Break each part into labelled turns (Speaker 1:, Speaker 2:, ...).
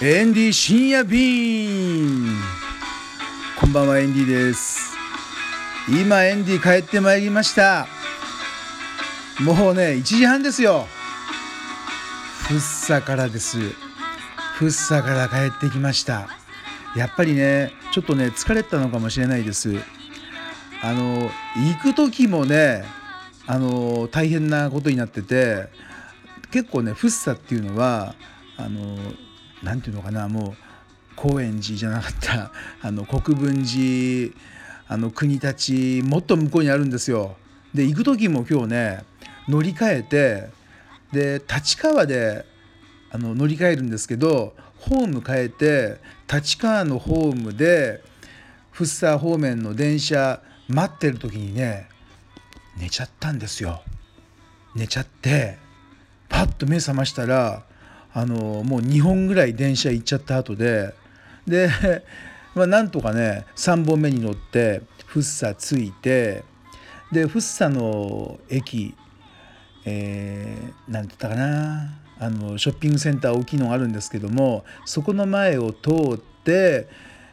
Speaker 1: エンディ深夜便こんばんはエンディです今エンディ帰ってまいりましたもうね1時半ですよフッサからですフッサから帰ってきましたやっぱりねちょっとね疲れたのかもしれないですあの行く時もねあの大変なことになってて結構ねフッサっていうのはあの何て言うのかなもう高円寺じゃなかった あの国分寺あの国立もっと向こうにあるんですよ。で行く時も今日ね乗り換えてで立川であの乗り換えるんですけどホーム変えて立川のホームで福生方面の電車待ってる時にね寝ちゃったんですよ。寝ちゃってパッと目覚ましたらあのもう2本ぐらい電車行っちゃった後でで、まあ、なんとかね3本目に乗って福生着いてで福生の駅えー、て言ったかなあのショッピングセンター大きいのがあるんですけどもそこの前を通って、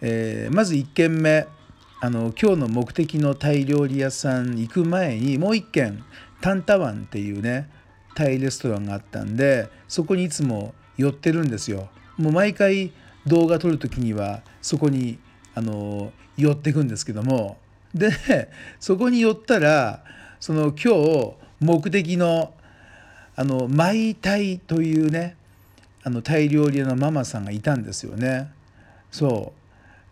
Speaker 1: えー、まず1軒目あの今日の目的のタイ料理屋さん行く前にもう1軒タンタワンっていうねタイレストランがあったんでそこにいつも寄ってるんですよ。もう毎回動画撮る時にはそこにあの寄ってくんですけどもでそこに寄ったらその今日目的のあのマイタイというねあのタイ料理屋のママさんがいたんですよね。そ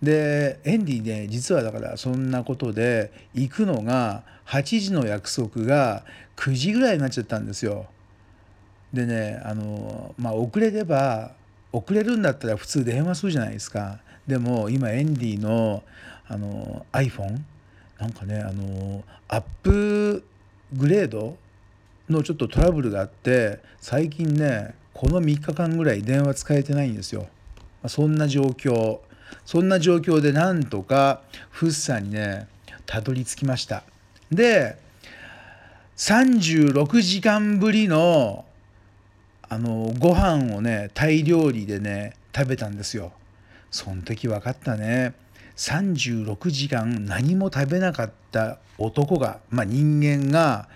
Speaker 1: うでエンディね実はだからそんなことで行くのが8時の約束が9時ぐらいになっちゃったんですよ。でねあのまあ遅れれば遅れるんだったら普通電話するじゃないですか。でも今エンディのあの iPhone なんかねあのアップグレードのちょっとトラブルがあって最近ねこの3日間ぐらい電話使えてないんですよ。そんな状況。そんな状況でなんとかフッサにねたどり着きました。で36時間ぶりのあのご飯をねタイ料理でね食べたんですよ。その時分かったね。36時間何も食べなかった男がまあ人間が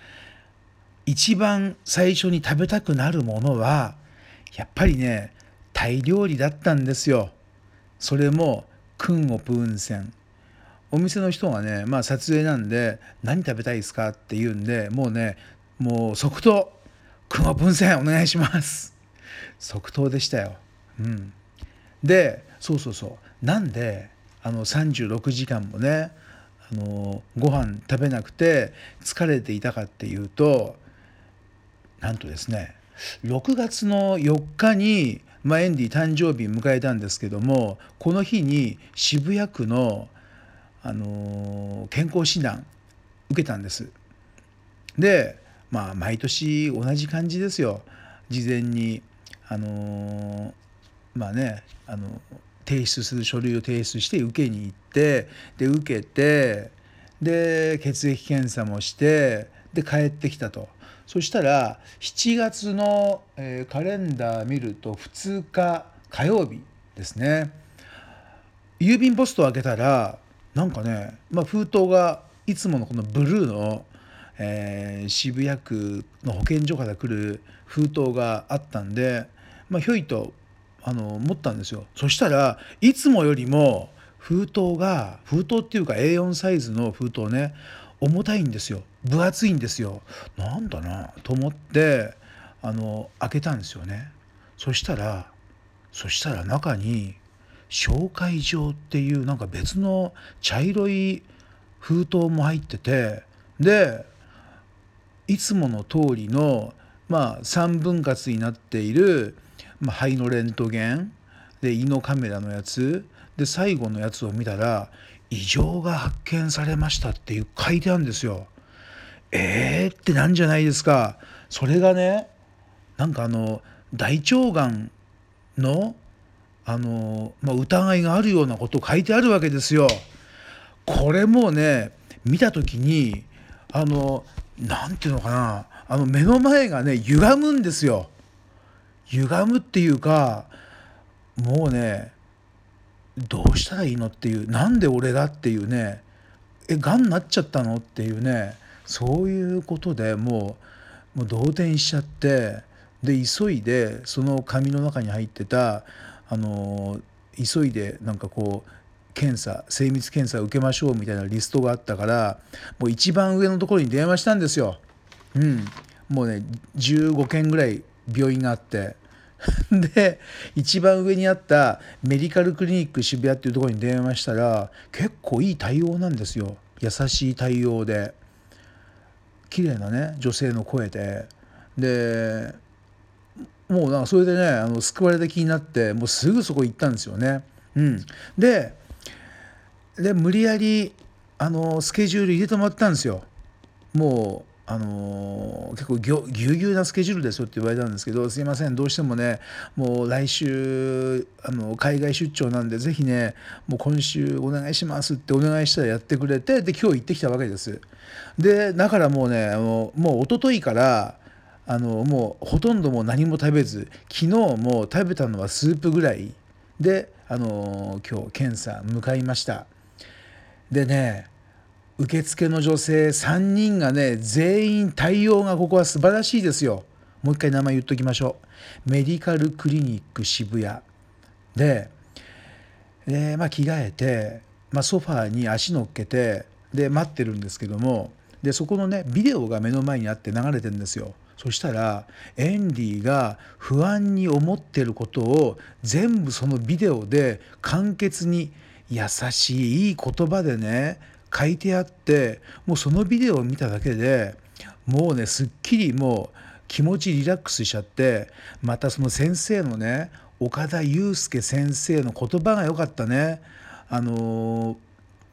Speaker 1: 一番最初に食べたくなるものはやっぱりねタイ料理だったんですよ。それもクンオプウンセンお店の人がねまあ撮影なんで何食べたいですかって言うんでもうねもう即答。熊分線お願いします即答でしたよ。うん、でそうそうそうなんであの36時間もねあのご飯食べなくて疲れていたかっていうとなんとですね6月の4日に、まあ、エンディ誕生日迎えたんですけどもこの日に渋谷区の、あの健康診断受けたんです。でまあ毎年同じ感じですよ。事前にあのまあねあの提出する書類を提出して受けに行ってで受けてで血液検査もしてで帰ってきたと。そしたら7月の、えー、カレンダー見ると2日火曜日ですね。郵便ポストを開けたらなんかね、まあ、封筒がいつものこのブルーのえー、渋谷区の保健所から来る封筒があったんで、まあ、ひょいとあの持ったんですよ。そしたらいつもよりも封筒が封筒っていうか A4 サイズの封筒ね重たいんですよ。分厚いんですよ。なんだなと思ってあの開けたんですよね。そしたらそしたら中に紹介状っていうなんか別の茶色い封筒も入っててでいつもの通りの、まあ、3分割になっている、まあ、肺のレントゲンで胃のカメラのやつで最後のやつを見たら異常が発見されましたっていう書いてあるんですよ。えー？ってなんじゃないですか。それがねなんかあの大腸がんのあの、まあ、疑いがあるようなこと書いてあるわけですよ。これもね見た時にあの何て言うのかなあの目の前がね歪むんですよ。歪むっていうかもうねどうしたらいいのっていうなんで俺がっていうねえがんなっちゃったのっていうねそういうことでもうもう動転しちゃってで急いでその紙の中に入ってたあの急いでなんかこう検査精密検査を受けましょうみたいなリストがあったからもう一番上のところに電話したんですよ。うん、もうね15件ぐらい病院があって。で一番上にあったメディカルクリニック渋谷っていうところに電話したら結構いい対応なんですよ。優しい対応で。綺麗なね女性の声で。でもうなんかそれでねあの救われた気になってもうすぐそこ行ったんですよね。うん、でで無理やりあのスケジュール入れてもらったんですよ。もうあの、結構ぎゅぎゅうぎゅうなスケジュールですよって言われたんですけどすいませんどうしてもねもう来週あの海外出張なんでぜひねもう今週お願いしますってお願いしたらやってくれてで今日行ってきたわけですでだからもうねあのもう一昨日からあのもうほとんどもう何も食べず昨日もう食べたのはスープぐらいであの今日検査向かいましたでね受付の女性3人がね全員対応がここは素晴らしいですよ。もう一回名前言っときましょう。メディカルクリニック渋谷。でで、まあ、着替えて、まあ、ソファーに足乗っけてで待ってるんですけども。でそこのねビデオが目の前にあって流れてるんですよ。そしたらエンディが不安に思ってることを全部そのビデオで簡潔に優しいいい言葉でね書いてあってもうそのビデオを見ただけでもうねすっきりもう気持ちリラックスしちゃってまたその先生のね岡田祐介先生の言葉が良かったね。あの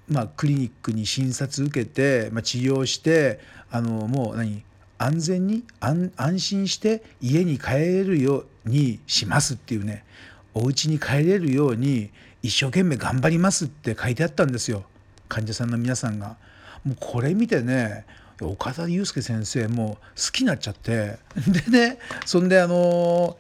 Speaker 1: まあ、クリニックに診察受けて、まあ、治療してあのもう何安全に安心して家に帰れるようにしますっていうねお家に帰れるように一生懸命頑張りますって書いてあったんですよ。患者さんの皆さんがもうこれ見てね岡田祐介先生も好きになっちゃってでねそんであの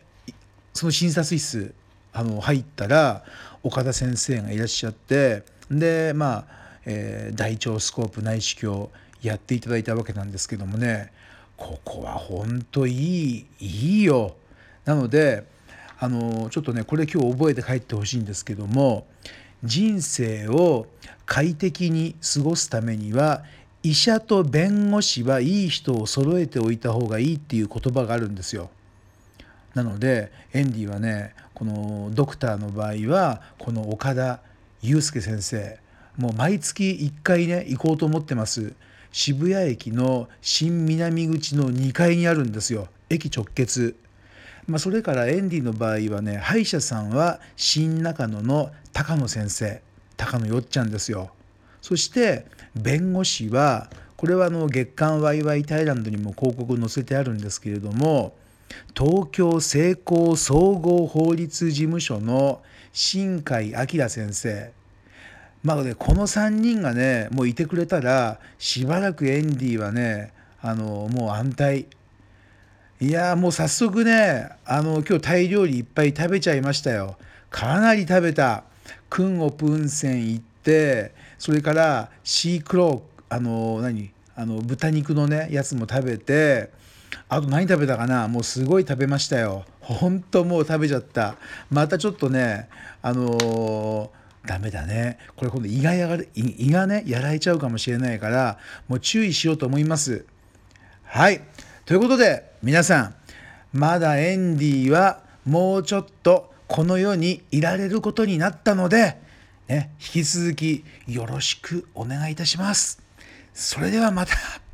Speaker 1: その診察室あの入ったら岡田先生がいらっしゃってでまあ、えー、大腸スコープ内視鏡やっていただいたわけなんですけどもねここは本当いいいいよ。なのであのちょっとねこれ今日覚えて帰ってほしいんですけども人生を快適に過ごすためには医者と弁護士はいい人を揃えておいた方がいいっていう言葉があるんですよ。なのでエンディはねこのドクターの場合はこの岡田祐介先生もう毎月1回ね行こうと思ってます。渋谷駅の新南口の2階にあるんですよ。駅直結。まあ、それからエンディの場合はね歯医者さんは新中野の高野先生高野よっちゃんですよ。そして弁護士はこれはあの月刊ワイワイタイランドにも広告載せてあるんですけれども東京成功総合法律事務所の新海明先生。まあねこの3人がねもういてくれたらしばらくエンディはねあのもう安泰。いやもう早速ねあの今日タイ料理いっぱい食べちゃいましたよ。かなり食べた。クンオプ温泉行ってそれからシークローあの何？あの豚肉のねやつも食べてあと何食べたかな？もうすごい食べましたよ。ほんともう食べちゃった。またちょっとねあのー、ダメだね。これ今度胃がやが胃がねやられちゃうかもしれないからもう注意しようと思います。はい。ということで皆さんまだエンディはもうちょっとこの世にいられることになったので、ね、引き続きよろしくお願いいたします。それではまた。